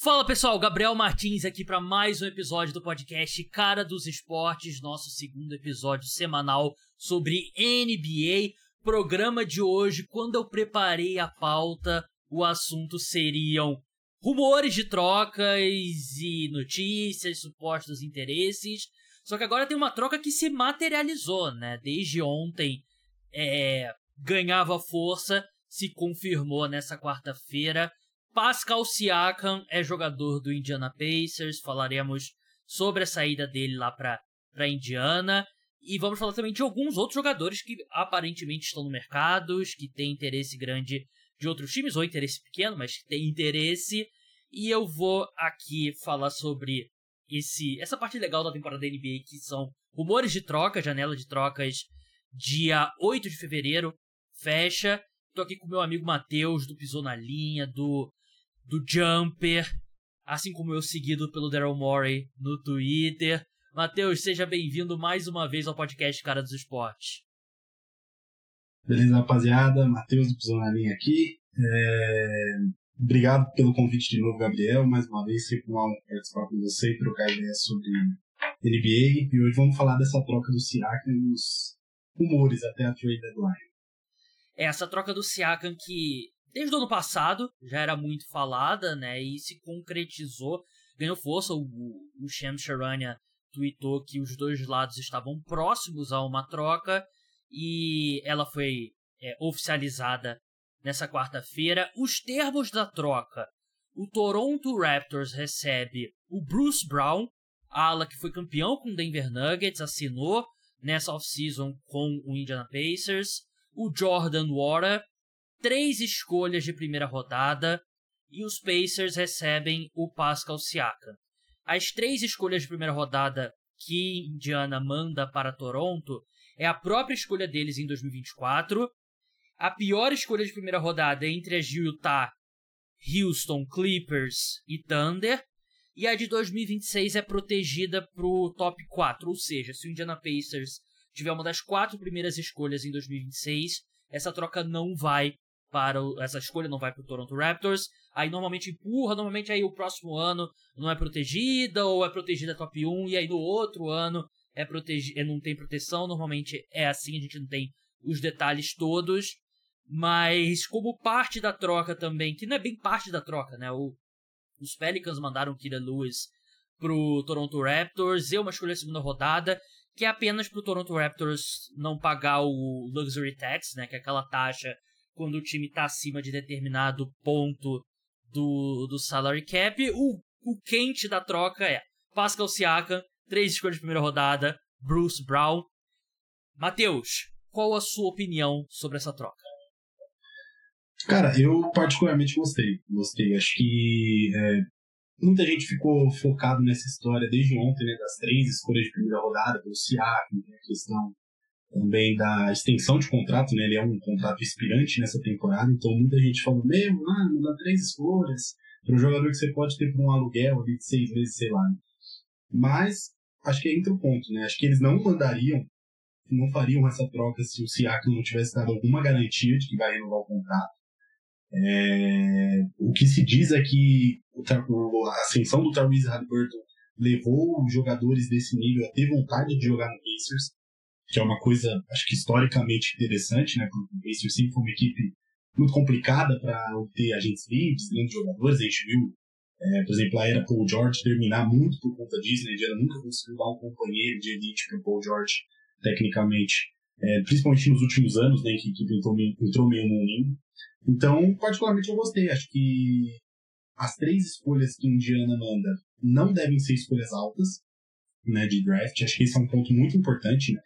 Fala pessoal, Gabriel Martins aqui para mais um episódio do podcast Cara dos Esportes, nosso segundo episódio semanal sobre NBA. Programa de hoje, quando eu preparei a pauta, o assunto seriam rumores de trocas e notícias, supostos interesses. Só que agora tem uma troca que se materializou, né? Desde ontem é, ganhava força, se confirmou nessa quarta-feira. Pascal Siakam é jogador do Indiana Pacers, falaremos sobre a saída dele lá para Indiana e vamos falar também de alguns outros jogadores que aparentemente estão no mercado, que têm interesse grande de outros times ou interesse pequeno, mas que têm interesse. E eu vou aqui falar sobre esse essa parte legal da temporada da NBA que são rumores de troca, janela de trocas dia 8 de fevereiro, fecha. Tô aqui com meu amigo Matheus do Pisou na Linha, do do Jumper, assim como eu seguido pelo Daryl Morey no Twitter. Matheus, seja bem-vindo mais uma vez ao podcast Cara dos Esportes. Beleza, rapaziada? Matheus do Pisou na Linha aqui. É... Obrigado pelo convite de novo, Gabriel. Mais uma vez, sempre honra participar com você e trocar ideias sobre NBA. E hoje vamos falar dessa troca do Siakam e dos rumores até a trade deadline. É, essa troca do Siakam que desde o ano passado já era muito falada, né? E se concretizou, ganhou força. O, o Shams Charania tweetou que os dois lados estavam próximos a uma troca e ela foi é, oficializada nessa quarta-feira. Os termos da troca: o Toronto Raptors recebe o Bruce Brown, ala que foi campeão com o Denver Nuggets, assinou nessa off-season com o Indiana Pacers, o Jordan Wara, três escolhas de primeira rodada e os Pacers recebem o Pascal Siakam. As três escolhas de primeira rodada que Indiana manda para Toronto é a própria escolha deles em 2024. A pior escolha de primeira rodada entre as de Utah, Houston, Clippers e Thunder. E a de 2026 é protegida pro top 4, ou seja, se o Indiana Pacers tiver uma das quatro primeiras escolhas em 2026, essa troca não vai para o, essa escolha não vai para o Toronto Raptors. Aí normalmente empurra, normalmente aí o próximo ano não é protegida ou é protegida top 1 e aí no outro ano é protegi não tem proteção. Normalmente é assim, a gente não tem os detalhes todos. Mas como parte da troca também, que não é bem parte da troca, né? O, os Pelicans mandaram Kira Lewis pro Toronto Raptors, eu uma escolha segunda rodada, que é apenas pro Toronto Raptors não pagar o Luxury Tax, né? Que é aquela taxa quando o time está acima de determinado ponto do, do salary cap. O, o quente da troca é Pascal Siakam, três escolhas de primeira rodada, Bruce Brown. Matheus, qual a sua opinião sobre essa troca? Cara, eu particularmente gostei. Gostei. Acho que é, muita gente ficou focado nessa história desde ontem, né? Das três escolhas de primeira rodada, do Siakam, a questão também da extensão de contrato, né? Ele é um contrato expirante nessa temporada, então muita gente falou, meu, mano, dá três escolhas para um jogador que você pode ter por um aluguel ali de seis meses, sei lá. Mas acho que entra o ponto, né? Acho que eles não mandariam, não fariam essa troca se o Siakam não tivesse dado alguma garantia de que vai renovar o contrato. É... o que se diz é que a ascensão do Tyrese Halliburton levou os jogadores desse nível a ter vontade de jogar no Pacers que é uma coisa, acho que historicamente interessante, né? Porque o Pacers sempre foi uma equipe muito complicada para obter agentes livres, grandes jogadores. A gente viu, é, por exemplo, a era Paul George terminar muito por conta disso. Né? A Indiana nunca conseguiu dar um companheiro de elite para Paul George, tecnicamente, é, principalmente nos últimos anos, né? Que a equipe entrou meio, entrou meio no ninho. Então, particularmente, eu gostei. Acho que as três escolhas que Indiana manda não devem ser escolhas altas né, de draft. Acho que esse é um ponto muito importante. Né?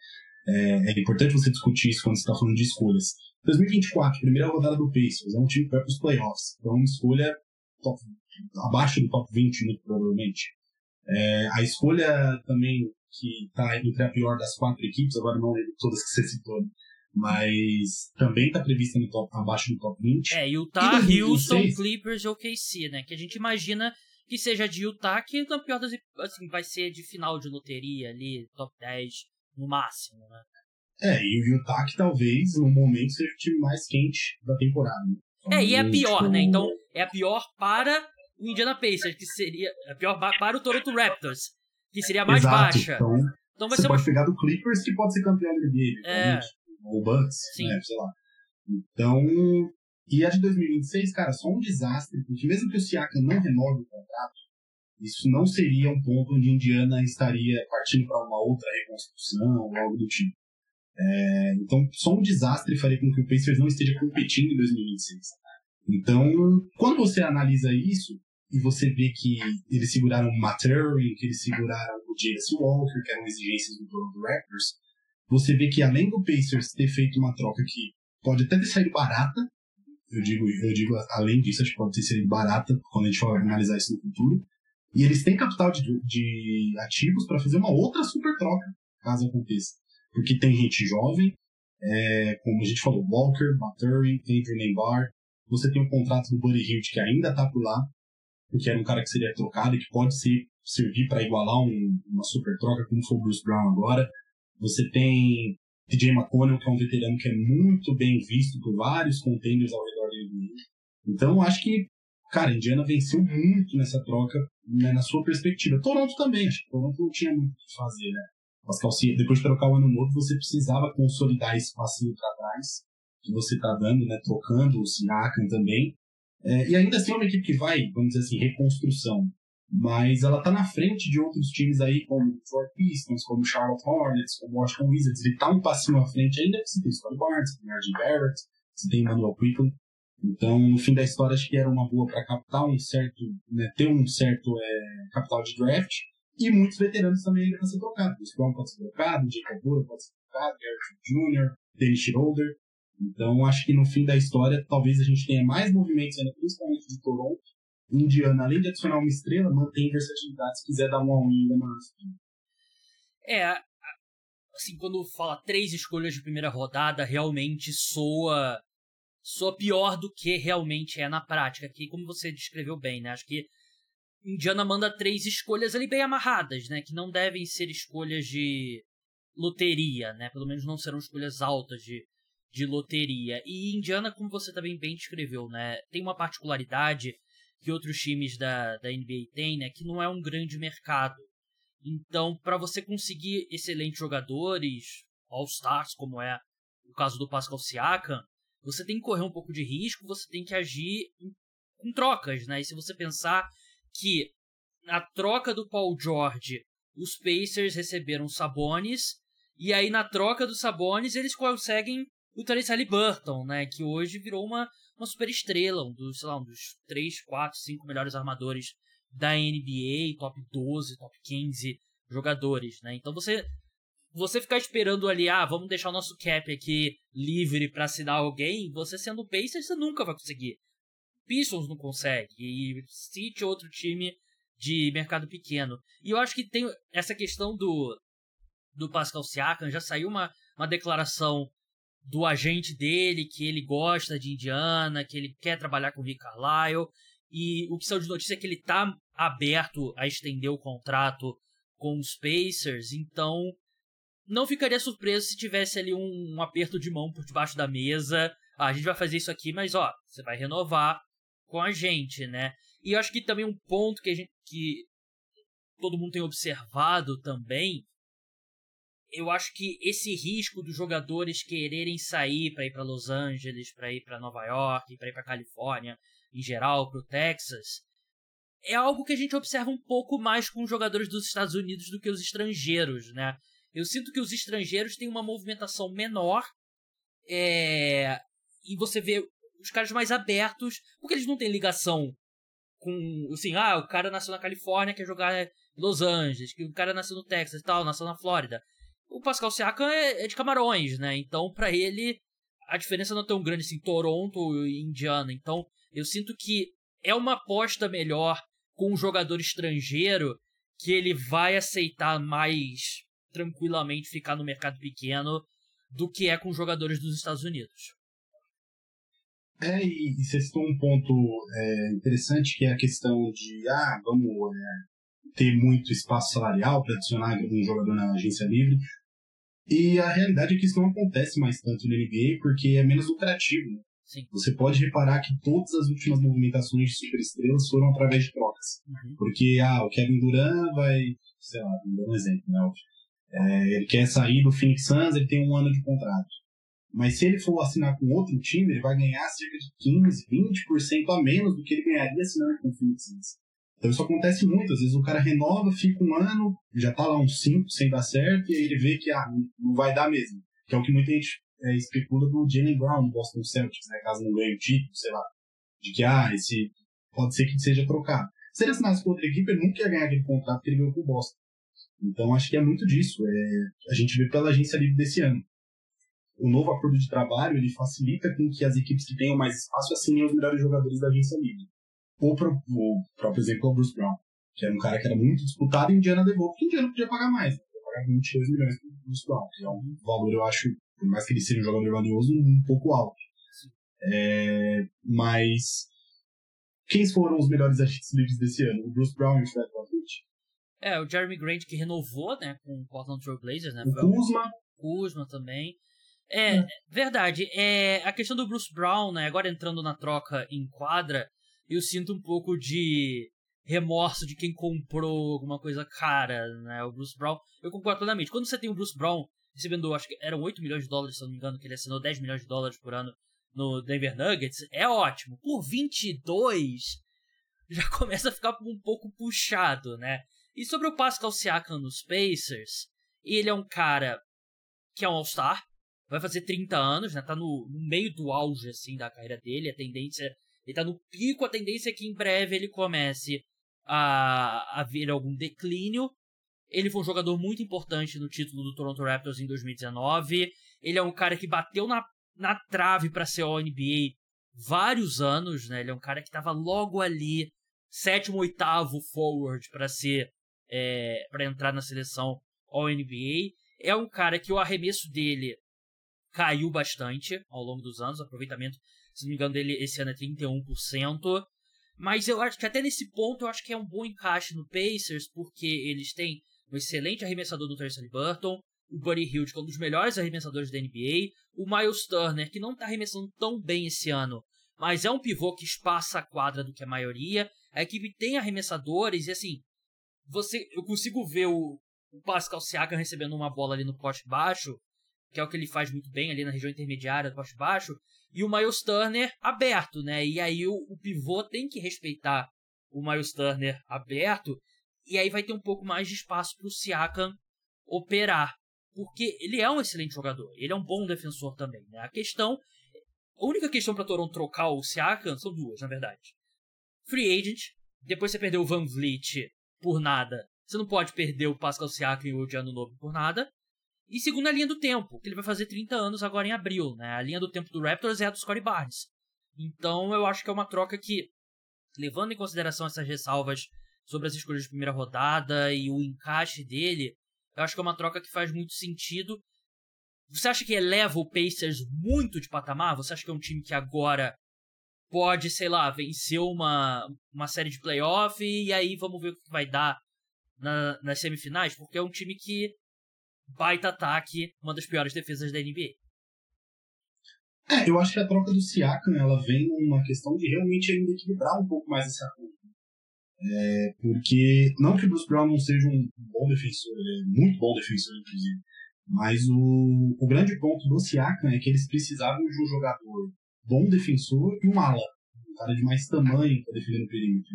É, é importante você discutir isso quando você está falando de escolhas. 2024, primeira rodada do Pacers, é um time que vai para os playoffs. Então, uma escolha top, abaixo do top 20, muito provavelmente. É, a escolha também que está entre a pior das quatro equipes, agora não todas que você citou, mas também está prevista no top, abaixo do top 20. É, Utah, Houston, Clippers e OKC, né? Que a gente imagina que seja de Utah, que na pior das assim, vai ser de final de loteria ali, top 10 no máximo, né? É, e o Utah que talvez no momento seja o time mais quente da temporada. Né? é, e é a pior, né? Então é a pior para o Indiana Pacers, que seria a pior para o Toronto Raptors, que seria a mais Exato, baixa. Então, então vai você ser pode uma... pegar do Clippers, que pode ser campeão da NBA, É. ou Bucks, Sim. né, sei lá. Então, e a de 2026, cara, só um desastre, porque mesmo que o Siakam não renove o contrato, isso não seria um ponto onde Indiana estaria partindo para uma outra reconstrução ou algo do tipo. É, então, só um desastre faria com que o Pacers não esteja competindo em 2026. Então, quando você analisa isso, e você vê que eles seguraram o Mathurin, que eles seguraram o J.S. Walker, que eram exigências do Toronto Raptors, você vê que além do Pacers ter feito uma troca que pode até ter saído barata, eu digo, eu digo além disso, acho que pode ter saído barata quando a gente for analisar isso no futuro, e eles têm capital de, de ativos para fazer uma outra super troca, caso aconteça. Porque tem gente jovem, é, como a gente falou, Walker, Mathurin, Adrian Nembar, você tem um contrato do Buddy Hilt que ainda está por lá, porque era um cara que seria trocado e que pode ser, servir para igualar um, uma super troca, como foi o Bruce Brown agora. Você tem TJ McConnell, que é um veterano que é muito bem visto por vários contenders ao redor da NBA. Então, acho que, cara, Indiana venceu muito nessa troca, né, na sua perspectiva. Toronto também, acho que Toronto não tinha muito o que fazer, né? Pascal, se depois de trocar o ano novo, você precisava consolidar esse passinho para trás que você está dando, né? Trocando o Siakam também. É, e ainda assim é uma equipe que vai, vamos dizer assim, reconstrução. Mas ela está na frente de outros times aí, como Detroit Pistons, como Charlotte Hornets, como Washington Wizards. Ele está um passinho à frente ainda, você tem Scott Barnes, você tem R.J. Barrett, você tem Manuel Quickly. Então, no fim da história, acho que era uma boa para captar um certo, né, ter um certo é, capital de draft. E muitos veteranos também ainda para ser trocados. O Brown pode ser trocado, o Jacob Bura pode ser trocado, Garrett Jr., Dennis Schroeder. Então, acho que no fim da história, talvez a gente tenha mais movimentos ainda, principalmente de Toronto. Indiana, além de adicionar uma estrela, mantém versatilidade se quiser dar uma all ainda mais. É, assim, quando fala três escolhas de primeira rodada, realmente soa, soa pior do que realmente é na prática. Que, como você descreveu bem, né? Acho que Indiana manda três escolhas ali bem amarradas, né? Que não devem ser escolhas de loteria, né? Pelo menos não serão escolhas altas de, de loteria. E Indiana, como você também bem descreveu, né? Tem uma particularidade que outros times da, da NBA têm, né? Que não é um grande mercado. Então, para você conseguir excelentes jogadores, All-Stars, como é o caso do Pascal Siakam, você tem que correr um pouco de risco, você tem que agir com trocas, né? E se você pensar que na troca do Paul George, os Pacers receberam Sabonis, e aí na troca do Sabonis eles conseguem o Therese Halliburton, né? Que hoje virou uma, uma super estrela, um dos, sei lá, um dos 3, 4, 5 melhores armadores da NBA, top 12, top 15 jogadores, né? Então você você ficar esperando ali, ah, vamos deixar o nosso cap aqui livre para assinar alguém, você sendo Pacers, você nunca vai conseguir. Pistons não consegue, e City outro time de mercado pequeno. E eu acho que tem essa questão do do Pascal Siakam, já saiu uma, uma declaração do agente dele, que ele gosta de Indiana, que ele quer trabalhar com o Rick Carlisle, e o que saiu de notícia é que ele está aberto a estender o contrato com os Pacers, então não ficaria surpreso se tivesse ali um, um aperto de mão por debaixo da mesa. Ah, a gente vai fazer isso aqui, mas ó, você vai renovar com a gente, né? E eu acho que também um ponto que a gente que todo mundo tem observado também, eu acho que esse risco dos jogadores quererem sair para ir para Los Angeles, para ir para Nova York, para ir para Califórnia, em geral, para o Texas, é algo que a gente observa um pouco mais com os jogadores dos Estados Unidos do que os estrangeiros, né? Eu sinto que os estrangeiros têm uma movimentação menor é... e você vê os caras mais abertos, porque eles não têm ligação com, assim, ah, o cara nasceu na Califórnia, quer jogar Los Angeles, que o cara nasceu no Texas e tal, nasceu na Flórida. O Pascal Siakam é, é de Camarões, né? Então, para ele, a diferença não é tão grande assim, Toronto e Indiana. Então, eu sinto que é uma aposta melhor com um jogador estrangeiro que ele vai aceitar mais tranquilamente ficar no mercado pequeno do que é com jogadores dos Estados Unidos. É, e, e você citou um ponto é, interessante que é a questão de, ah, vamos é, ter muito espaço salarial para adicionar um jogador na agência livre. E a realidade é que isso não acontece mais tanto na NBA porque é menos lucrativo. Né? Sim. Você pode reparar que todas as últimas movimentações de superestrelas foram através de trocas. Uhum. Porque, ah, o Kevin Durant vai, sei lá, vou dar um exemplo, né? É, ele quer sair do Phoenix Suns, ele tem um ano de contrato. Mas se ele for assinar com outro time, ele vai ganhar cerca de 15, 20% a menos do que ele ganharia assinando com o Phoenix Suns. Então isso acontece muito, às vezes o cara renova, fica um ano, já tá lá uns 5 sem dar certo, e aí ele vê que ah, não vai dar mesmo. Que é o que muita gente é, especula do Jalen Brown no Boston Celtics, né, caso não ganhe o título, sei lá. De que, ah, esse pode ser que seja trocado. Se ele assinasse com outra equipe, ele nunca ia ganhar aquele contrato que ele ganhou com o Boston. Então acho que é muito disso. É, a gente vê pela agência livre desse ano. O novo acordo de trabalho ele facilita com que as equipes que tenham mais espaço assinem os melhores jogadores da agência livre. O, o próprio exemplo é o Bruce Brown, que era um cara que era muito disputado e Indiana levou, porque Indiana podia pagar mais. Podia pagar 22 milhões para o Bruce Brown, que é um valor, eu acho, por mais que ele seja um jogador valioso, um pouco alto. É, mas quem foram os melhores agentes livres desse ano? O Bruce Brown e o Fred VanVleet? É, o Jeremy Grant que renovou, né, com o Portland Trail Blazers, né? O Kuzma. Kuzma também. É, é, verdade. É, a questão do Bruce Brown, né, agora entrando na troca em quadra, eu sinto um pouco de remorso de quem comprou alguma coisa cara, né? O Bruce Brown, eu concordo plenamente. Quando você tem o Bruce Brown recebendo, acho que eram 8 milhões de dólares, se eu não me engano, que ele assinou 10 milhões de dólares por ano no Denver Nuggets, é ótimo. Por 22, já começa a ficar um pouco puxado, né? E sobre o Pascal Siakam nos Pacers, ele é um cara que é um All-Star, vai fazer 30 anos, né? Tá no, no, meio do auge, assim, da carreira dele. A tendência... Ele tá no pico, a tendência é que em breve ele comece a, a ver algum declínio. Ele foi um jogador muito importante no título do Toronto Raptors em 2019. Ele é um cara que bateu na, na trave para ser o NBA vários anos, né? Ele é um cara que estava logo ali, sétimo, oitavo forward para ser é, para entrar na seleção All NBA. É um cara que o arremesso dele caiu bastante ao longo dos anos. O aproveitamento, se não me engano, dele esse ano é 31%. Mas eu acho que até nesse ponto eu acho que é um bom encaixe no Pacers, porque eles têm um excelente arremessador do Tracy Burton, o Buddy Hield, que é um dos melhores arremessadores da NBA, o Miles Turner, que não está arremessando tão bem esse ano, mas é um pivô que espaça a quadra do que a maioria. A equipe tem arremessadores e assim, você eu consigo ver o, o Pascal Siakam recebendo uma bola ali no poste baixo que é o que ele faz muito bem ali na região intermediária do poste baixo, e o Miles Turner aberto, né? E aí o, o pivô tem que respeitar o Miles Turner aberto, e aí vai ter um pouco mais de espaço para o Siakam operar, porque ele é um excelente jogador, ele é um bom defensor também, né? A questão, a única questão para Toronto trocar o Siakam são duas, na verdade. Free agent, depois você perdeu o Van Vliet por nada, você não pode perder o Pascal Siakam e o Odiano Novo por nada. E segundo a linha do tempo, que ele vai fazer 30 anos agora em abril, né? A linha do tempo do Raptors é a dos Corey Barnes. Então eu acho que é uma troca que, levando em consideração essas ressalvas sobre as escolhas de primeira rodada e o encaixe dele, eu acho que é uma troca que faz muito sentido. Você acha que eleva o Pacers muito de patamar? Você acha que é um time que agora pode, sei lá, vencer uma, uma série de playoff e aí vamos ver o que vai dar na, nas semifinais? Porque é um time que baita ataque, uma das piores defesas da NBA. É, eu acho que a troca do Siakam ela vem numa questão de realmente ainda equilibrar um pouco mais esse acordo. É, porque, não que o Bruce Brown não seja um bom defensor, ele é muito bom defensor, inclusive, mas o, o grande ponto do Siakam é que eles precisavam de um jogador bom defensor e um ala, um cara de mais tamanho para defender no perímetro.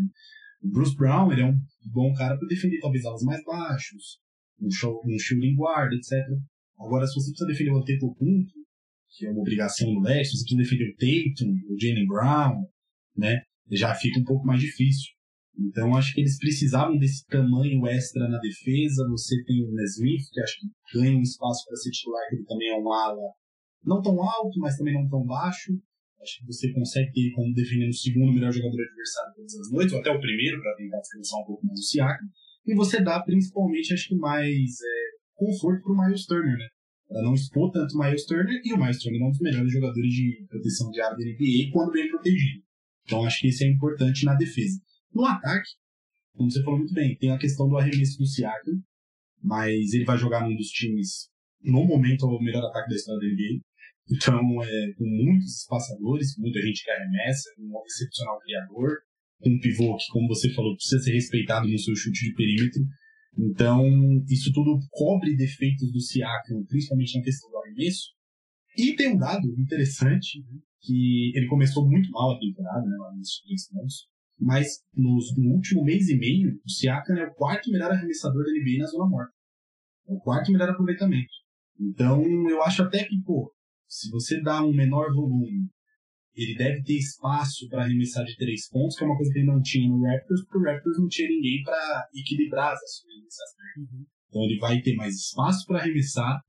O Bruce Brown ele é um bom cara para defender talvez alas mais baixos, um, show, um shooting guard, etc. Agora, se você precisa defender o Antetokounmpo, que é uma obrigação no leste, se você precisa defender o Tatum, o Jalen Brown, né, já fica um pouco mais difícil. Então, acho que eles precisavam desse tamanho extra na defesa. Você tem o Nesmith, que acho que ganha um espaço para ser titular, que ele também é um ala não tão alto, mas também não tão baixo. Acho que você consegue ter como defendendo o segundo melhor jogador adversário todas as noites, ou até o primeiro, para tentar descansar um pouco mais o Siakam. E você dá principalmente, acho que mais é, conforto para o Miles Turner, né? Para não expor tanto o Miles Turner, e o Miles Turner é um dos melhores jogadores de proteção de área da NBA quando bem protegido. Então acho que isso é importante na defesa. No ataque, como você falou muito bem, tem a questão do arremesso do Siakam, mas ele vai jogar num dos times, no momento, o melhor ataque da história da NBA. Então, é, com muitos espaçadores, com muita gente que arremessa, com um excepcional criador, com um pivô que, como você falou, precisa ser respeitado no seu chute de perímetro. Então, isso tudo cobre defeitos do Siakam, principalmente na questão do arremesso. E tem um dado interessante, que ele começou muito mal a temporada, né, lá nos três anos, mas nos, no último mês e meio, o Siakam é o quarto melhor arremessador da NBA na zona morta. É o quarto melhor aproveitamento. Então, eu acho até que, pô, se você dá um menor volume, ele deve ter espaço para arremessar de três pontos, que é uma coisa que ele não tinha no Raptors, porque o Raptors não tinha ninguém para equilibrar as ações Uhum. Então ele vai ter mais espaço para arremessar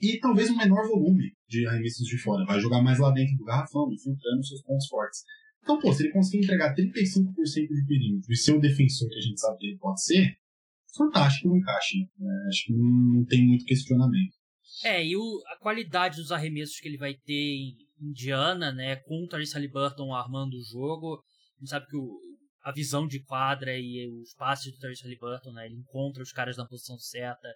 e talvez um menor volume de arremessos de fora. Vai jogar mais lá dentro do garrafão, infiltrando seus pontos fortes. Então, pô, se ele conseguir entregar 35% de perímetro e ser o defensor que a gente sabe que ele pode ser, fantástico o encaixe. Né? Acho que não tem muito questionamento. É, e o, a qualidade dos arremessos que ele vai ter em Indiana, né, com o Tyrese Halliburton armando o jogo. A gente sabe que o, a visão de quadra e os passes do Tyrese Halliburton, né, ele encontra os caras na posição certa.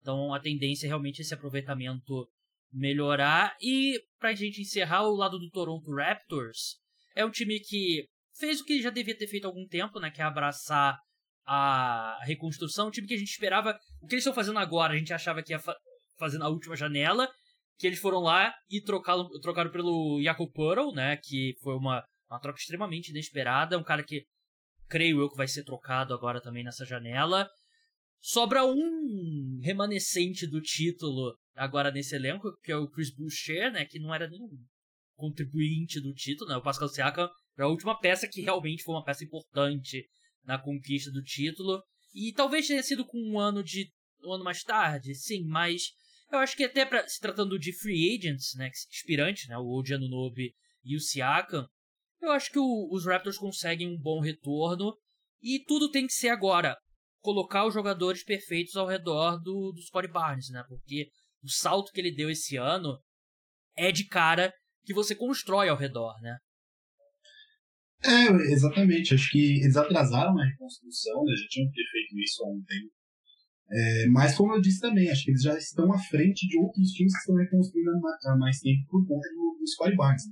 Então a tendência é realmente esse aproveitamento melhorar. E pra gente encerrar, o lado do Toronto Raptors é um time que fez o que já devia ter feito há algum tempo, né, que é abraçar a reconstrução, um time que a gente esperava, o que eles estão fazendo agora, a gente achava que ia fa fazer na última janela, que eles foram lá e trocaram, trocaram pelo Jakob Puddle, né, que foi uma, uma troca extremamente inesperada, um cara que creio eu que vai ser trocado agora também nessa janela. Sobra um remanescente do título agora nesse elenco, que é o Chris Boucher, né, que não era nenhum contribuinte do título, né, o Pascal Siakam era a última peça que realmente foi uma peça importante na conquista do título. E talvez tenha sido com um ano de um ano mais tarde, sim, mas eu acho que até pra, se tratando de free agents, né, aspirantes, né, o Oji Anunobi e o Siakam, eu acho que o, os Raptors conseguem um bom retorno e tudo tem que ser agora colocar os jogadores perfeitos ao redor do, do Scottie Barnes, né? Porque o salto que ele deu esse ano é de cara que você constrói ao redor, né? É, exatamente. Acho que eles atrasaram a reconstrução, né? Já tinham feito isso há um tempo. É, mas, como eu disse também, acho que eles já estão à frente de outros times que estão reconstruindo há mais tempo por conta do, do Scottie Barnes.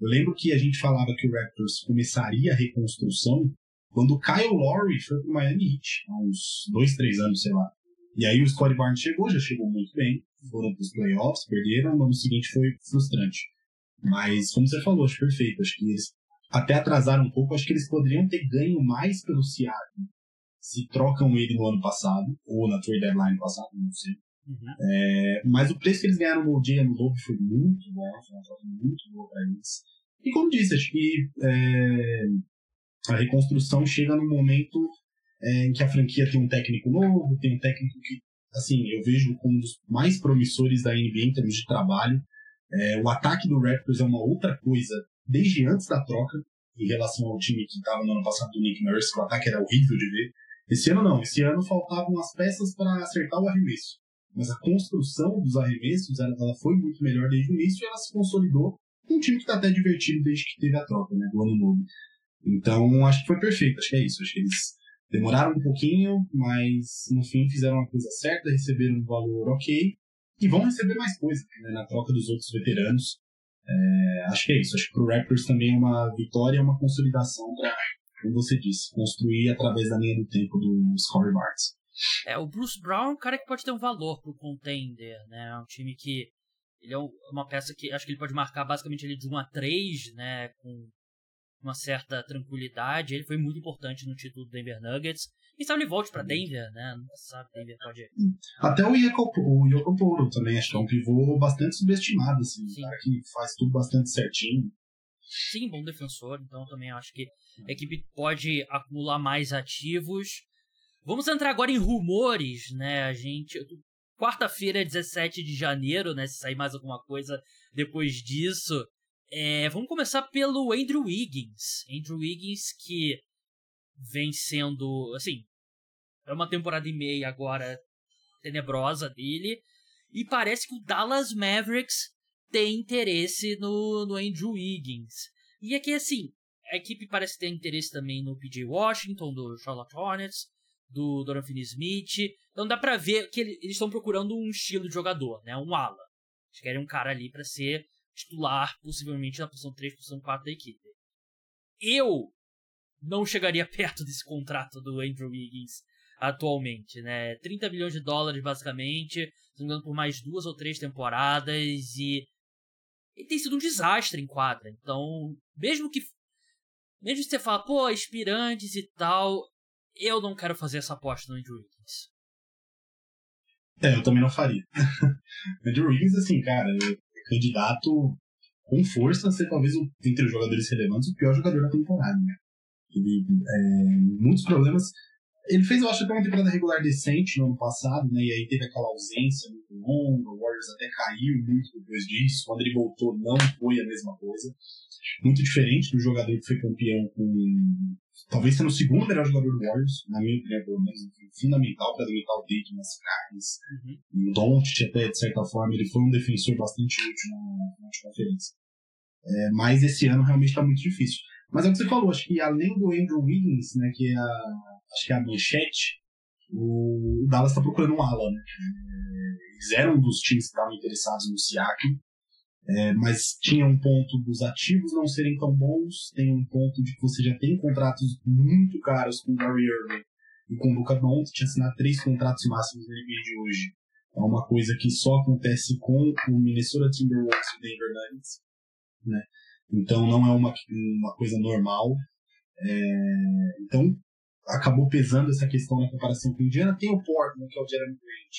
Eu lembro que a gente falava que o Raptors começaria a reconstrução quando o Kyle Lowry foi para o Miami Heat, há uns dois, três anos, sei lá. E aí o Scottie Barnes chegou, já chegou muito bem, foram para os playoffs, perderam, no ano seguinte foi frustrante. Mas, como você falou, acho perfeito. Acho que eles até atrasaram um pouco, acho que eles poderiam ter ganho mais pelo Seattle se trocam ele no ano passado, ou na trade deadline passado, não sei. Uhum. É, mas o preço que eles ganharam no Jay no Lobo foi muito bom, foi uma troca muito boa para eles. E como disse, acho que é, a reconstrução chega num momento é, em que a franquia tem um técnico novo, tem um técnico que, assim, eu vejo como um dos mais promissores da NBA em termos de trabalho. É, o ataque do Raptors é uma outra coisa desde antes da troca, em relação ao time que estava no ano passado do Nick Nurse, que o ataque era horrível de ver. Esse ano não, esse ano faltavam as peças para acertar o arremesso. Mas a construção dos arremessos ela, ela, foi muito melhor desde o início e ela se consolidou um time que está até divertido desde que teve a troca, né, do ano novo. Então acho que foi perfeito, acho que é isso. Acho que eles demoraram um pouquinho, mas no fim fizeram a coisa certa, receberam um valor ok e vão receber mais coisa né, na troca dos outros veteranos. É, acho que é isso. Acho que o Raptors também é uma vitória, uma consolidação para como você disse, construir através da linha do tempo do Score Barnes. É, o Bruce Brown é um cara que pode ter um valor pro contender, né? É um time que ele é uma peça que acho que ele pode marcar basicamente ele de 1 a 3, né, com uma certa tranquilidade. Ele foi muito importante no título do Denver Nuggets. Quem sabe ele volte para Denver, né? Não sabe, Denver pode. Até o Yoko, também, acho que é um pivô bastante subestimado, assim. Um cara que faz tudo bastante certinho. Sim, bom defensor, então também acho que a equipe pode acumular mais ativos. Vamos entrar agora em rumores, né? A gente. Quarta-feira, 17 de janeiro, né? Se sair mais alguma coisa depois disso. É, vamos começar pelo Andrew Wiggins. Andrew Wiggins que vem sendo. Assim. É uma temporada e meia agora tenebrosa dele. E parece que o Dallas Mavericks tem interesse no, no Andrew Wiggins. E aqui, assim, a equipe parece ter interesse também no PJ Washington, do Charlotte Hornets, do Donovan Smith. Então dá pra ver que eles estão procurando um estilo de jogador, né? Um ala. Eles querem um cara ali para ser titular, possivelmente na posição 3, posição 4 da equipe. Eu não chegaria perto desse contrato do Andrew Wiggins atualmente, né? 30 milhões de dólares, basicamente, se não me engano, por mais duas ou três temporadas, e ele tem sido um desastre em quadra. Então, mesmo que. Mesmo que você fala, pô, aspirantes e tal, eu não quero fazer essa aposta no Andrew Wiggins. É, eu também não faria. Andrew Wiggins, assim, cara, é candidato com força a ser talvez, entre os jogadores relevantes, o pior jogador da temporada, né? Ele, é, muitos problemas ele fez, eu acho, até uma temporada regular decente no ano passado, né? E aí teve aquela ausência muito longa, o Warriors até caiu muito depois disso. Quando ele voltou, não foi a mesma coisa. Muito diferente do jogador que foi campeão com. Talvez sendo o segundo melhor jogador do Warriors, na minha opinião, pelo menos. Fundamental para limitar o Dayton nas finais. Uhum. O Doncic, até, de certa forma, ele foi um defensor bastante útil na, na conferência. É, mas esse ano realmente está muito difícil. Mas é o que você falou, acho que além do Andrew Wiggins, né, que é a, acho que é a manchete, o, Dallas está procurando um ala, né? Eles eram um dos times que estavam interessados no Siakam, é, mas tinha um ponto dos ativos não serem tão bons, tem um ponto de que você já tem contratos muito caros com o Gary Irving e com o Luca Doncic, assinar três contratos máximos na NBA de hoje. É uma coisa que só acontece com o Minnesota Timberwolves e o Denver Nuggets, né? Então não é uma, uma coisa normal. É, então acabou pesando essa questão na comparação com o Indiana. Tem o Portland, que é o Jeremy Grant,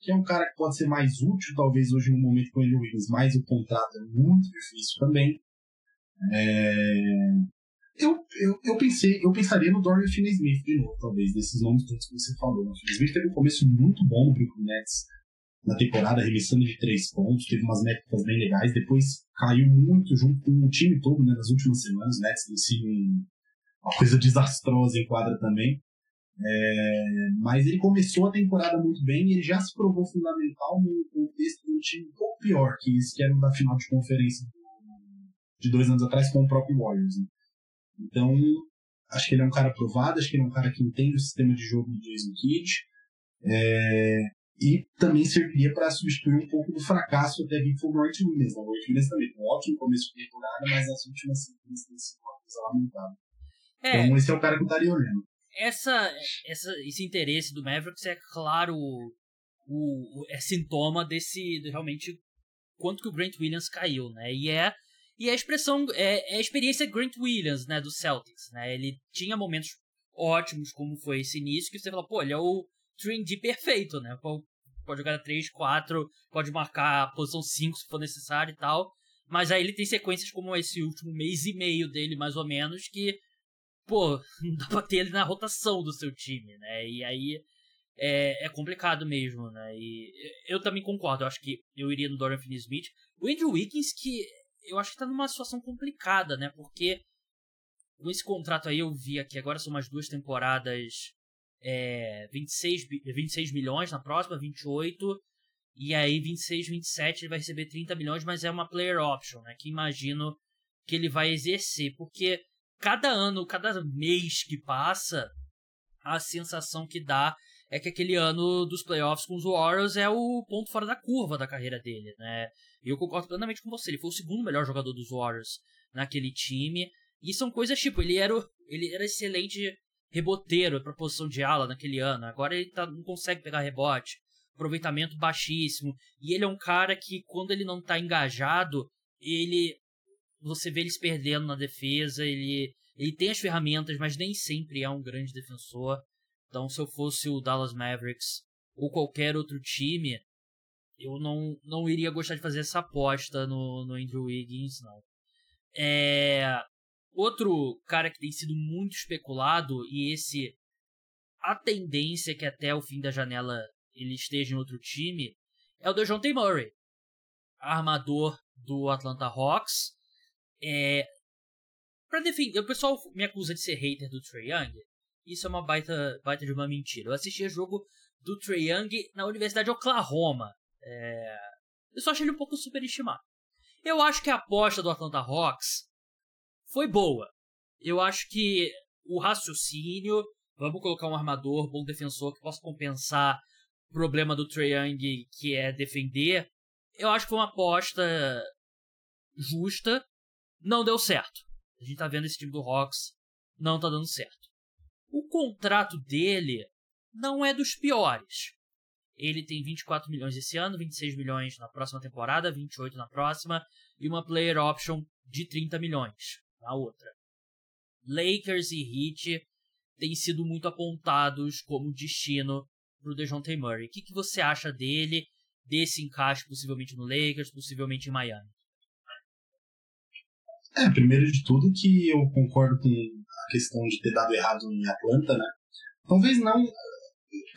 que é um cara que pode ser mais útil, talvez, hoje no momento com o Andrew Wiggins, mas o contrato é muito difícil também. É... Eu, eu, eu pensei, eu pensaria no Dorian Finney-Smith de novo, talvez, desses nomes todos que você falou. O Finney-Smith teve um começo muito bom no Brooklyn Nets na temporada, arremessando de três pontos, teve umas métricas bem legais, depois caiu muito junto com o time todo né, nas últimas semanas, o Nets tem sido uma coisa desastrosa em quadra também. É, mas ele começou a temporada muito bem e ele já se provou fundamental no contexto de um time um pouco pior que esse que era o da final de conferência de dois anos atrás com o próprio Warriors. Né? Então, acho que ele é um cara provado, acho que ele é um cara que entende o sistema de jogo do Jason Kidd é, e também serviria para substituir um pouco do fracasso até vir foi o Grant Williams. Né? O Grant Williams também, um ótimo começo de temporada, mas as últimas semanas tem sido uma coisa lamentável. É, então esse é o cara que eu estaria olhando. Essa, essa, esse interesse do Mavericks é claro o, o, é sintoma desse realmente quanto que o Grant Williams caiu, né? E é e a expressão é, é a experiência Grant Williams, né, do Celtics, né? Ele tinha momentos ótimos como foi esse início que você fala, pô, ele é o 3D perfeito, né? Pode jogar 3, 4, pode marcar a posição 5 se for necessário e tal. Mas aí ele tem sequências como esse último mês e meio dele, mais ou menos, que pô, não dá pra ter ele na rotação do seu time, né? E aí é, é complicado mesmo, né? E eu também concordo, eu acho que eu iria no Dorian Finney-Smith. O Andrew Wiggins, que eu acho que tá numa situação complicada, né? Porque com esse contrato aí eu vi aqui, agora são umas duas temporadas, é, 26, 26 milhões na próxima, 28, e aí 26, 27 ele vai receber 30 milhões, mas é uma player option, né? Que imagino que ele vai exercer, porque cada ano, cada mês que passa, a sensação que dá é que aquele ano dos playoffs com os Warriors é o ponto fora da curva da carreira dele, né? E eu concordo plenamente com você, ele foi o segundo melhor jogador dos Warriors naquele time. E são coisas tipo, ele era, ele era excelente reboteiro para posição de ala naquele ano. Agora ele tá, não consegue pegar rebote, aproveitamento baixíssimo. E ele é um cara que quando ele não tá engajado, ele você vê eles perdendo na defesa, ele, ele tem as ferramentas, mas nem sempre é um grande defensor. Então, se eu fosse o Dallas Mavericks ou qualquer outro time, eu não, não iria gostar de fazer essa aposta no, no Andrew Wiggins, não. É, outro cara que tem sido muito especulado, e esse a tendência é que até o fim da janela ele esteja em outro time, é o DeJounte Murray, armador do Atlanta Hawks, é, pra defender, o pessoal me acusa de ser hater do Trae Young. Isso é uma baita, baita de uma mentira. Eu assisti jogo do Trae Young na Universidade de Oklahoma. É, eu só achei ele um pouco superestimado. Eu acho que a aposta do Atlanta Hawks foi boa. Eu acho que o raciocínio, vamos colocar um armador, bom defensor que possa compensar o problema do Trae Young, que é defender, eu acho que foi uma aposta justa. Não deu certo. A gente tá vendo esse time do Hawks não tá dando certo. O contrato dele não é dos piores. Ele tem 24 milhões esse ano, 26 milhões na próxima temporada, 28 na próxima e uma player option de 30 milhões na outra. Lakers e Heat têm sido muito apontados como destino para o DeJounte Murray. O que, que você acha dele, desse encaixe possivelmente no Lakers, possivelmente em Miami? É, primeiro de tudo que eu concordo com a questão de ter dado errado em Atlanta, né? Talvez não.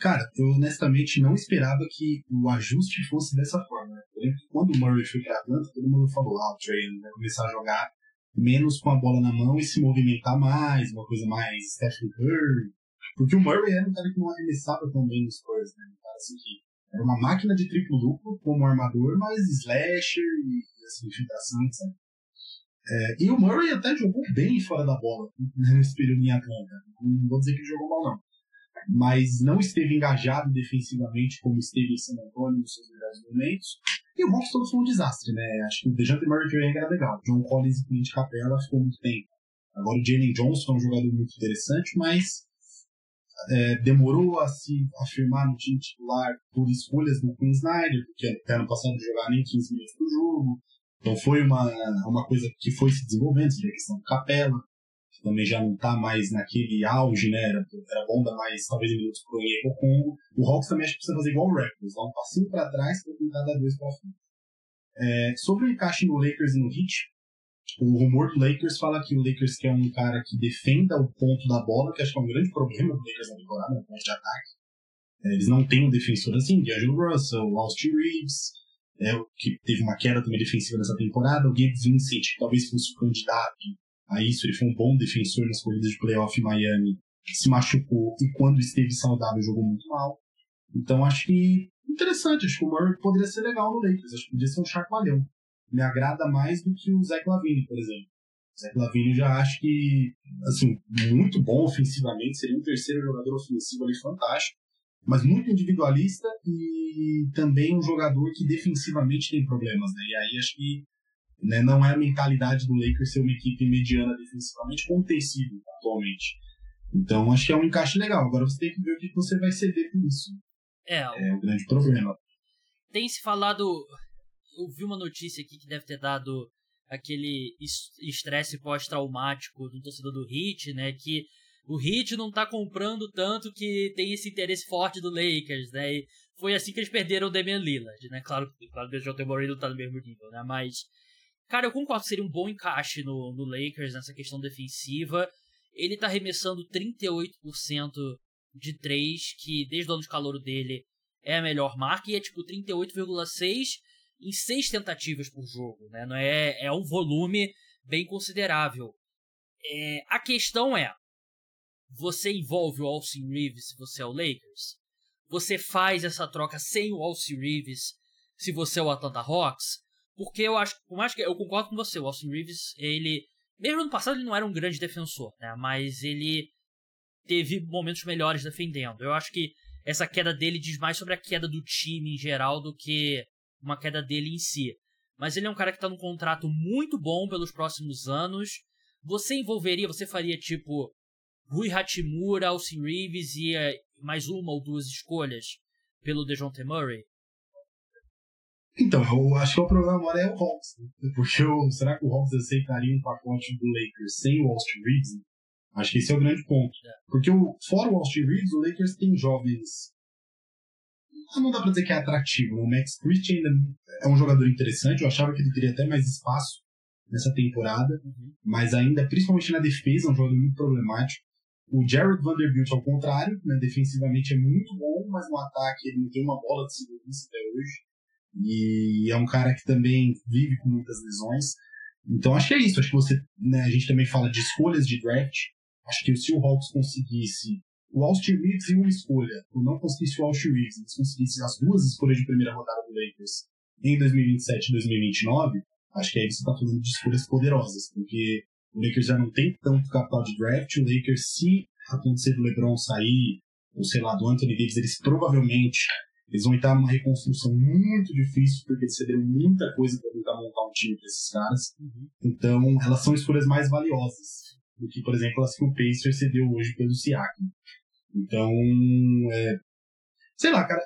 Cara, eu honestamente não esperava que o ajuste fosse dessa forma. Né? Quando o Murray foi para Atlanta, todo mundo falou: ah, o Trey vai começar a jogar menos com a bola na mão e se movimentar mais, uma coisa mais Stephen Curry. Porque o Murray era um cara que não arremessava tão bem nos Spurs, né? Assim que era uma máquina de triplo duplo como armador, mas slasher e assim, infiltração, etc. É, e o Murray até jogou bem fora da bola nesse período em Atlanta. Não vou dizer que ele jogou mal, não. Mas não esteve engajado defensivamente como esteve em San Antonio nos seus melhores momentos. E o todo foi um desastre, né? Acho que o DeJounte Murray que era legal. John Collins e Clint Capella ficou muito tempo. Agora o Jalen Johnson é um jogador muito interessante, mas é, demorou a se afirmar no time titular por escolhas do Queen Snyder, porque até ano passado não jogava nem 15 minutos por jogo. Então foi uma, uma coisa que foi se desenvolvendo, a questão do Capela, que também já não está mais naquele auge, né? Era, era bom dar mais, talvez, minutos pro Onyeko Congo. O Hawks também acho que precisa fazer igual o Raptors, dar um passinho para trás para tentar dar dois para frente. É, sobre o encaixe no Lakers e no Heat, o rumor do Lakers fala que o Lakers quer um cara que defenda o ponto da bola, que acho que é um grande problema do Lakers na temporada, no ponto de ataque. É, eles não têm um defensor assim, D'Angelo Russell, Austin Reeves, é, que teve uma queda também defensiva nessa temporada. O Gabe Vincent, que talvez fosse o candidato a isso, ele foi um bom defensor nas corridas de playoff em Miami, se machucou e quando esteve saudável jogou muito mal. Então acho que interessante, acho que o Murray poderia ser legal no Lakers, acho que poderia ser um chacoalhão. Me agrada mais do que o Zach Lavine, por exemplo. O Zach Lavine já acho que, assim, muito bom ofensivamente, seria um terceiro jogador ofensivo ali fantástico mas muito individualista e também um jogador que defensivamente tem problemas, né? E aí acho que né, não é a mentalidade do Lakers ser uma equipe mediana defensivamente, como tem sido atualmente. Então acho que é um encaixe legal. Agora você tem que ver o que você vai ceder com isso. É, é o grande problema. Tem se falado. Eu vi uma notícia aqui que deve ter dado aquele estresse pós-traumático do torcedor do Heat, né? Que o Heat não tá comprando tanto que tem esse interesse forte do Lakers, né? E foi assim que eles perderam o Damian Lillard, né? Claro, claro que o Dejounte Murray não tá no mesmo nível, né? Mas, cara, eu concordo que seria um bom encaixe no, no Lakers nessa questão defensiva. Ele tá arremessando 38% de 3, que desde o ano de calor dele é a melhor marca, e é tipo 38,6 em 6 tentativas por jogo, né? Não é, é um volume bem considerável. É, a questão é, você envolve o Austin Reeves se você é o Lakers? Você faz essa troca sem o Austin Reeves se você é o Atlanta Hawks? Porque eu acho, por mais que eu concordo com você, o Austin Reeves, ele mesmo no passado ele não era um grande defensor, né? Mas ele teve momentos melhores defendendo. Eu acho que essa queda dele diz mais sobre a queda do time em geral do que uma queda dele em si. Mas ele é um cara que está num contrato muito bom pelos próximos anos. Você envolveria, você faria tipo Rui Hachimura, Alcin Reeves e eh, mais uma ou duas escolhas pelo DeJounte Murray? Então, eu acho que o problema agora é o Hawks. Né? Porque eu, será que o Hawks aceitaria um pacote do Lakers sem o Austin Reeves? Acho que esse é o grande ponto. É. Porque o, fora o Austin Reeves, o Lakers tem jovens. Não dá pra dizer que é atrativo. O Max Christian ainda é um jogador interessante. Eu achava que ele teria até mais espaço nessa temporada. Uhum. Mas ainda, principalmente na defesa, é um jogador muito problemático. O Jared Vanderbilt, ao contrário, né, defensivamente é muito bom, mas no ataque ele não tem uma bola de segurança até hoje. E é um cara que também vive com muitas lesões. Então acho que é isso. Acho que você. Né, a gente também fala de escolhas de draft. Acho que se o Hawks conseguisse o Austin Reeves e uma escolha, ou não conseguisse o Austin Reeves, mas conseguisse as duas escolhas de primeira rodada do Lakers em 2027 e 2029, acho que aí você está falando de escolhas poderosas, porque o Lakers já não tem tanto capital de draft. O Lakers, se acontecer do LeBron sair, ou sei lá, do Anthony Davis, eles provavelmente Eles vão entrar numa reconstrução muito difícil, porque eles cederam muita coisa para tentar montar um time para esses caras. Uhum. Então, elas são escolhas mais valiosas do que, por exemplo, as que o Pacers cedeu hoje pelo Siakam. Então, é... sei lá, cara,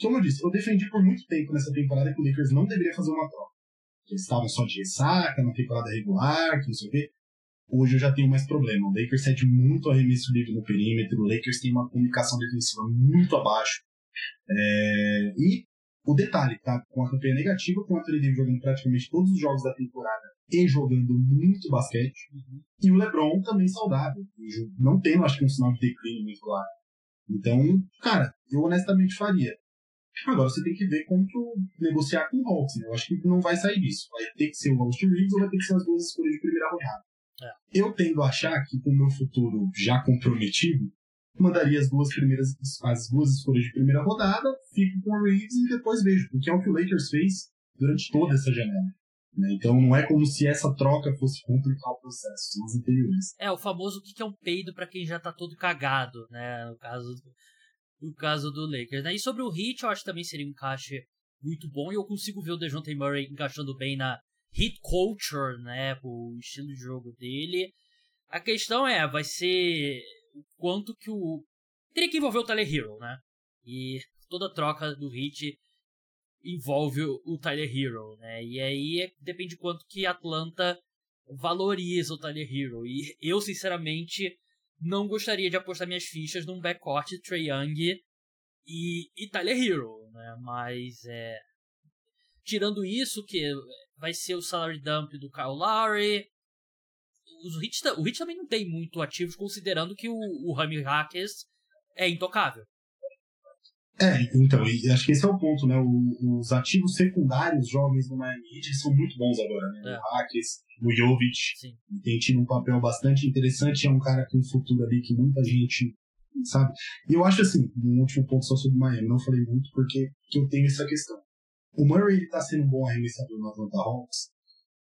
como eu disse, eu defendi por muito tempo nessa temporada que o Lakers não deveria fazer uma troca. Eles estavam só de ressaca na temporada regular, que não sei o quê. Hoje eu já tenho mais problema. O Lakers cede muito arremesso livre no perímetro, o Lakers tem uma comunicação defensiva muito abaixo. É... E o detalhe, tá? Com a campanha negativa, com o Anthony Davis jogando praticamente todos os jogos da temporada e jogando muito basquete. Uhum. E o LeBron também saudável. Não tendo, acho que, um sinal de declínio muito claro. Então, cara, eu honestamente faria. Agora você tem que ver como negociar com o Hawks, né? Eu acho que não vai sair disso. Vai ter que ser o Austin Reeves ou vai ter que ser as duas escolhas de primeira rodada. É. Eu tendo a achar que com o meu futuro já comprometido, mandaria as duas primeiras as duas escolhas de primeira rodada, fico com o Reeves e depois vejo, porque é o que o Lakers fez durante toda essa janela. Né? Então não é como se essa troca fosse complicar o processo, nas anteriores. É, o famoso o que é um peido para quem já tá todo cagado, né? No caso no caso do Lakers. Né? E sobre o Heat, eu acho que também seria um encaixe muito bom. E eu consigo ver o DeJounte Murray encaixando bem na Heat Culture, né? O estilo de jogo dele. A questão é, vai ser o quanto que o... Teria que envolver o Tyler Hero, né? E toda troca do Heat envolve o Tyler Hero, né? E aí depende de quanto que Atlanta valoriza o Tyler Hero. E eu, sinceramente, não gostaria de apostar minhas fichas num backcourt Trey Young e, e Tyler Hero, né? Mas é. Tirando isso, que vai ser o salary dump do Kyle Lowry. Os Hits, o Hit também não tem muito ativos, considerando que o, o Rami Hackers é intocável. É, então, acho que esse é o ponto, né? O, os ativos secundários jovens do Miami Heat são muito bons agora, né? É. O Hackers, o Jovic, Sim. tem tido um papel bastante interessante, é um cara com um futuro ali que muita gente sabe. E eu acho assim, um último ponto só sobre o Miami, não falei muito porque eu tenho essa questão. O Murray ele tá sendo um bom arremessador no Atlanta Hawks,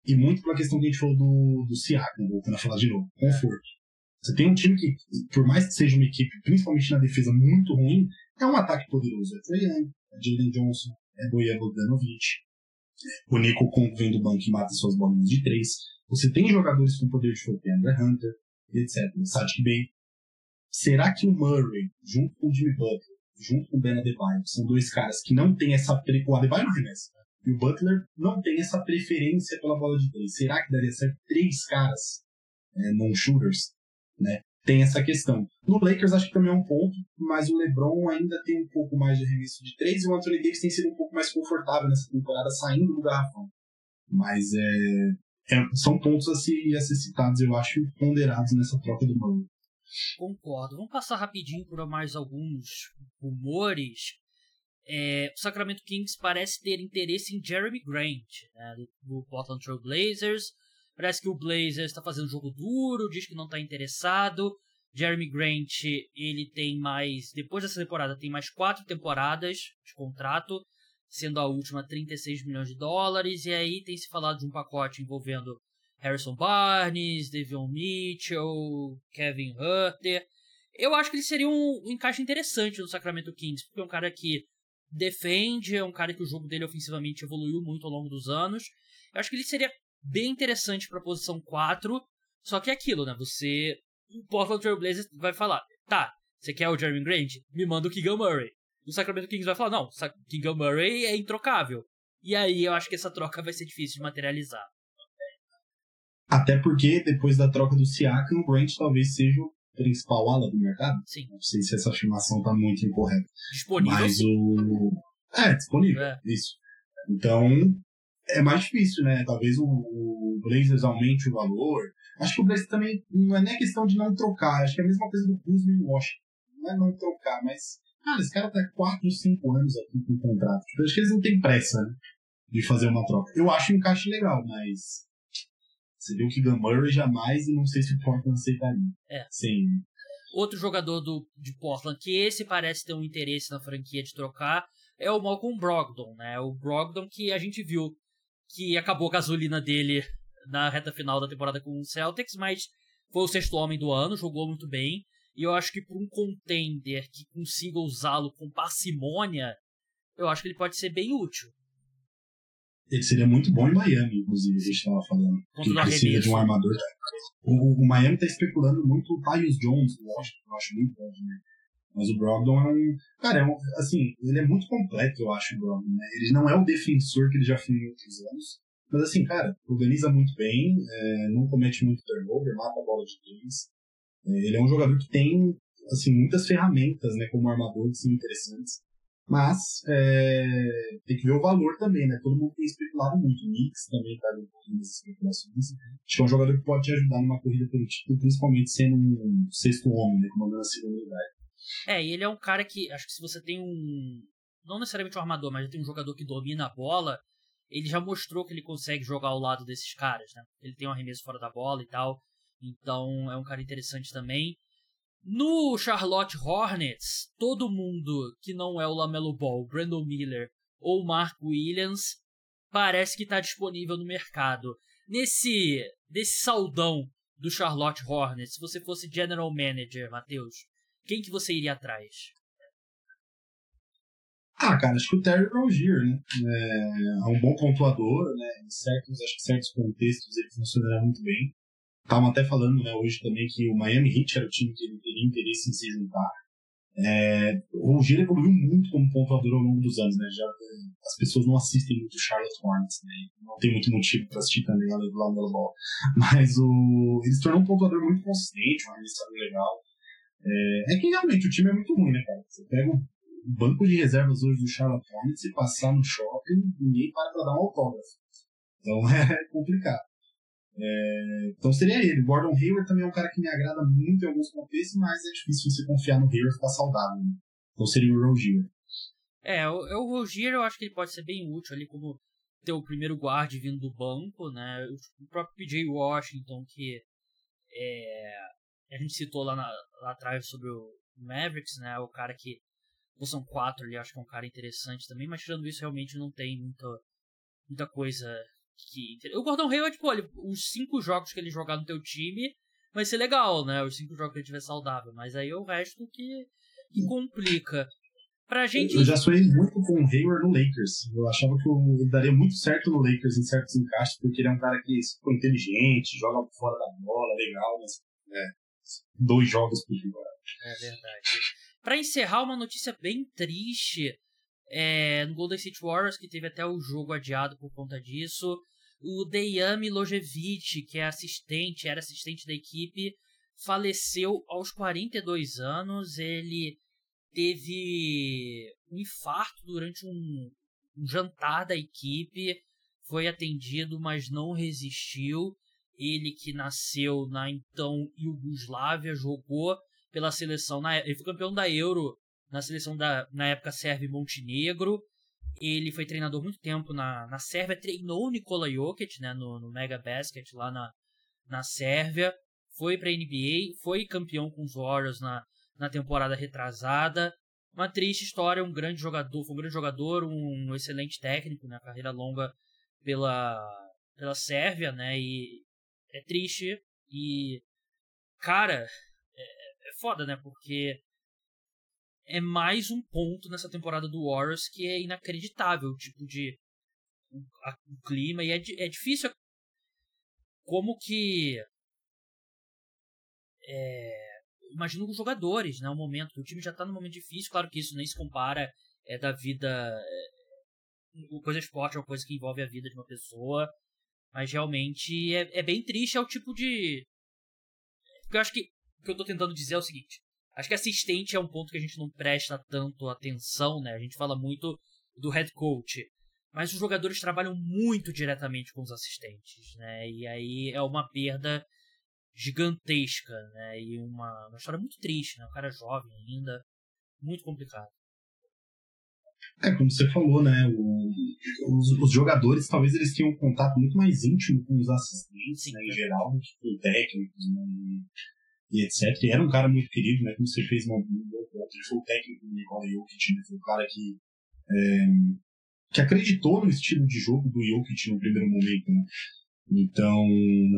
e muito pela questão que a gente falou do, do Siakam, voltando a falar de novo, conforto. Você tem um time que, por mais que seja uma equipe, principalmente na defesa, muito ruim, é um ataque poderoso. É Trae Young, é Jalen Johnson, é Bojan Bogdanovic. O Nico Kong vem do banco e mata suas bolinhas de três. Você tem jogadores com poder de fogo, André Hunter, etc. Sadiq Bey. Será que o Murray, junto com o Jimmy Butler, junto com o Ben Adebayo, são dois caras que não têm essa... Pre... O Adebayo não arremessa. E o Butler não tem essa preferência pela bola de três. Será que daria certo três caras é, non-shooters? Né? tem essa questão. No Lakers acho que também é um ponto, mas o LeBron ainda tem um pouco mais de arremesso de três e o Anthony Davis tem sido um pouco mais confortável nessa temporada saindo do garrafão. Mas é, é são pontos a, a ser citados, eu acho, ponderados nessa troca do Murray. Concordo. Vamos passar rapidinho por mais alguns rumores. É, o Sacramento Kings parece ter interesse em Jeremy Grant, né, do, Portland Trail Blazers. Parece que o Blazers está fazendo jogo duro, diz que não está interessado. Jeremy Grant, ele tem mais. Depois dessa temporada, tem mais quatro temporadas de contrato, sendo a última 36 milhões de dólares. E aí tem se falado de um pacote envolvendo Harrison Barnes, Devion Mitchell, Kevin Hutter. Eu acho que ele seria um, encaixe interessante no Sacramento Kings, porque é um cara que defende, é um cara que o jogo dele ofensivamente evoluiu muito ao longo dos anos. Eu acho que ele seria bem interessante para a posição 4. Só que é aquilo, né? Você. O Portland Trail Blazers vai falar: tá, você quer o Jeremy Grant? Me manda o Keegan Murray. O Sacramento Kings vai falar: não, Keegan Murray é introcável. E aí eu acho que essa troca vai ser difícil de materializar. Até porque depois da troca do Siakam, o Grant talvez seja o principal ala do mercado. Sim. Não sei se essa afirmação tá muito incorreta. Disponível. Mas sim. o. É, disponível. É. Isso. Então, é mais difícil, né? Talvez o, o Blazers aumente o valor. Acho que o Blazers também não é nem questão de não trocar. Acho que é a mesma coisa do Kuzma e Washington. Não é não trocar, mas. Cara, esse cara tá 4, 5 anos aqui com o contrato. Tipo, acho que eles não têm pressa, né? De fazer uma troca. Eu acho um encaixe legal, mas. Você viu que Murray jamais e não sei se o Portland aceitaria. É. Sim. Outro jogador do, de Portland que esse parece ter um interesse na franquia de trocar é o Malcolm Brogdon, né? O Brogdon que a gente viu que acabou a gasolina dele na reta final da temporada com o Celtics, mas foi o sexto homem do ano, jogou muito bem. E eu acho que para um contender que consiga usá-lo com parcimônia, eu acho que ele pode ser bem útil. Ele seria muito bom em Miami, inclusive, a gente estava falando. Que precisa de um armador. O, o Miami está especulando muito o Tyus Jones, eu acho, eu acho muito bom também. Mas o Brogdon é um. Cara, é um, assim, ele é muito completo, eu acho, o Brogdon. Né? Ele não é o defensor que ele já foi em outros anos. Mas assim, cara, organiza muito bem, é, não comete muito turnover, mata a bola de três. É, ele é um jogador que tem assim, muitas ferramentas né, como armador que são interessantes. Mas é, tem que ver o valor também, né? Todo mundo tem especulado muito. O Knicks também está um pouquinho nessas especulações. Acho que é um jogador que pode te ajudar numa corrida pelo título, principalmente sendo um sexto homem, né? Comandando a segunda unidade. É, e ele é um cara que, acho que se você tem um. Não necessariamente um armador, mas tem um jogador que domina a bola, ele já mostrou que ele consegue jogar ao lado desses caras, né? Ele tem um arremesso fora da bola e tal. Então é um cara interessante também. No Charlotte Hornets, todo mundo que não é o Lamelo Ball, Brandon Miller ou Mark Williams parece que está disponível no mercado. Nesse, nesse saldão do Charlotte Hornets, se você fosse general manager, Matheus, quem que você iria atrás? Ah, cara, acho que o Terry Rozier, né? É, é um bom pontuador, né? Em certos, acho que certos contextos ele funcionará muito bem. Estavam até falando né, hoje também que o Miami Heat era o time que ele teria interesse em se juntar. É, o Rozier evoluiu muito como pontuador ao longo dos anos, né? Já, as pessoas não assistem muito Charlotte Hornets, né? Não tem muito motivo para assistir também lá no Ball. Mas o, ele se tornou um pontuador muito consistente, um arremessador legal. É, é que realmente o time é muito ruim, né, cara? Você pega o banco de reservas hoje do Charlotte Hornets e passar no shopping, ninguém para para dar um autógrafo. Então é complicado. É, então seria ele. Gordon Hayward também é um cara que me agrada muito em alguns contextos, mas é difícil você confiar no Hayward ficar saudável. Né? Então seria o Rogier. É, o, o Rogier eu acho que ele pode ser bem útil ali como ter o primeiro guard vindo do banco, né? O próprio PJ Washington, que é, a gente citou lá, na, lá atrás sobre o Mavericks, né? O cara que são quatro ali, acho que é um cara interessante também, mas tirando isso, realmente não tem muita, muita coisa que. O Gordon Hayward, tipo, olha, os cinco jogos que ele jogar no teu time vai ser legal, né? Os cinco jogos que ele tiver saudável, mas aí é o resto que, que complica. Pra gente. Eu já sonhei muito com o Hayward no Lakers. Eu achava que ele daria muito certo no Lakers em certos encaixes, porque ele é um cara que é inteligente, joga fora da bola, legal, mas. É, dois jogos por temporada. É verdade. Para encerrar, uma notícia bem triste é, no Golden State Warriors, que teve até o jogo adiado por conta disso. O Dejan Milojevic, que é assistente, era assistente da equipe, faleceu aos 42 anos. Ele teve um infarto durante um, um jantar da equipe, foi atendido, mas não resistiu. Ele que nasceu na então Iugoslávia, jogou pela seleção. Na, ele foi campeão da Euro na seleção da na época Sérvia e Montenegro. Ele foi treinador muito tempo na, na Sérvia, treinou o Nikola Jokic né, no, no Mega Basket lá na, na Sérvia. Foi para NBA, foi campeão com os Warriors na, na temporada retrasada. Uma triste história, um grande jogador, foi um grande jogador, um excelente técnico, né, carreira longa pela, pela Sérvia, né, e é triste e cara, é foda, né? Porque é mais um ponto nessa temporada do Warriors que é inacreditável, o tipo de o, a, o clima e é, é difícil como que é, imagino os jogadores, né, o momento, o time já tá num momento difícil, claro que isso nem se compara é da vida é, coisa esporte é uma coisa que envolve a vida de uma pessoa, mas realmente é, é bem triste, é o tipo de porque eu acho que que eu tô tentando dizer é o seguinte. Acho que assistente é um ponto que a gente não presta tanto atenção, né? A gente fala muito do head coach. Mas os jogadores trabalham muito diretamente com os assistentes, né? E aí é uma perda gigantesca, né? E uma, uma história muito triste, né? O cara é jovem ainda, muito complicado. É, como você falou, né? O, os, os, jogadores talvez eles tenham um contato muito mais íntimo com os assistentes, né, em geral, do que com técnicos, né? E etc. E era um cara muito querido, né? Como você fez uma boa ele foi o técnico do Nikola Jokic, né? Foi um cara que, é, que acreditou no estilo de jogo do Jokic no primeiro momento, né? Então,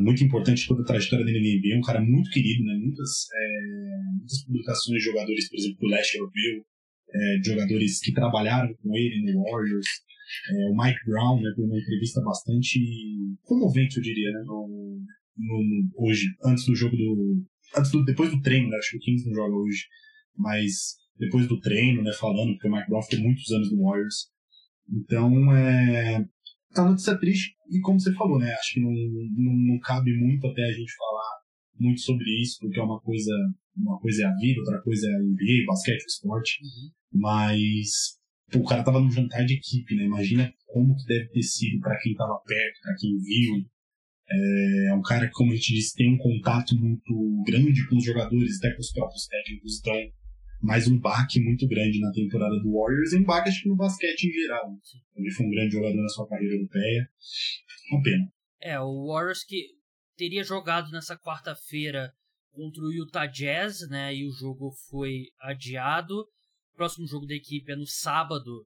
muito importante toda a trajetória dele na NBA, um cara muito querido, né? Muitas, é, muitas publicações de jogadores, por exemplo, do leste europeu, é, de jogadores que trabalharam com ele no Warriors. É, o Mike Brown, né, uma entrevista bastante comovente, eu diria, né, no, no, hoje, antes do jogo do. Depois do treino, né, acho que o Kings não joga hoje, mas depois do treino, né, falando, porque o Mike Brown ficou muitos anos no Warriors. Então, é. Tá notícia triste, e como você falou, né, acho que não, não, não cabe muito até a gente falar muito sobre isso, porque é uma coisa, uma coisa é a vida, outra coisa é a NBA, basquete, esporte. Uhum. Mas pô, o cara tava num jantar de equipe, né? Imagina como que deve ter sido para quem tava perto, para quem viu. É, é um cara que, como a gente disse, tem um contato muito grande com os jogadores, até com os próprios técnicos. Então, mais um baque muito grande na temporada do Warriors e um baque, acho que no basquete em geral. Ele foi um grande jogador na sua carreira europeia. Uma pena. É, o Warriors que teria jogado nessa quarta-feira contra o Utah Jazz, né? E o jogo foi adiado. O próximo jogo da equipe é no sábado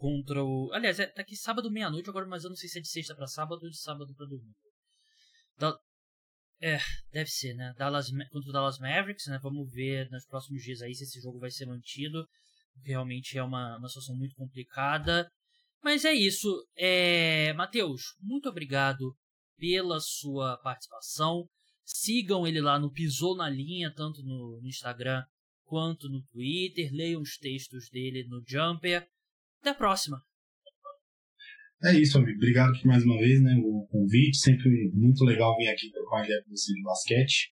contra o. Aliás, é, tá aqui sábado meia-noite agora, mas eu não sei se é de sexta para sábado ou de sábado para domingo. Da... É, deve ser, né? Dallas, contra o Dallas Mavericks, né? Vamos ver nos próximos dias aí se esse jogo vai ser mantido. Realmente é uma, uma situação muito complicada. Mas é isso. É... Matheus, muito obrigado pela sua participação. Sigam ele lá no Pisou na Linha, tanto no, no Instagram quanto no Twitter. Leiam os textos dele no Jumper. Até a próxima! É isso, amigo. Obrigado por mais uma vez, né, o convite. Sempre muito legal vir aqui trocar ideia com você de basquete.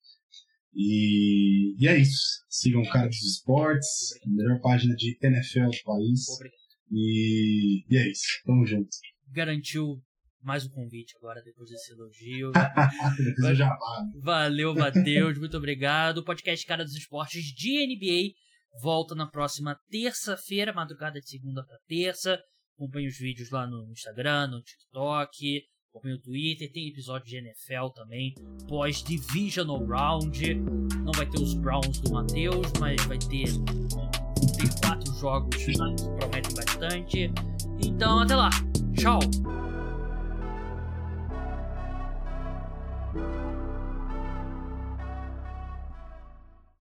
E, e é isso. Sigam o Cara dos Esportes, a melhor página de NFL do país. Obrigado. E, e é isso. Tamo junto. Garantiu mais um convite agora, depois desse elogio. depois já Valeu, Matheus, muito obrigado. O podcast Cara dos Esportes de NBA volta na próxima terça-feira, madrugada de segunda para terça. Acompanhe os vídeos lá no Instagram, no TikTok, acompanhe o Twitter. Tem episódio de NFL também, pós-Divisional Round. Não vai ter os Browns do Matheus, mas vai ter, ter quatro jogos que prometem bastante. Então, até lá. Tchau!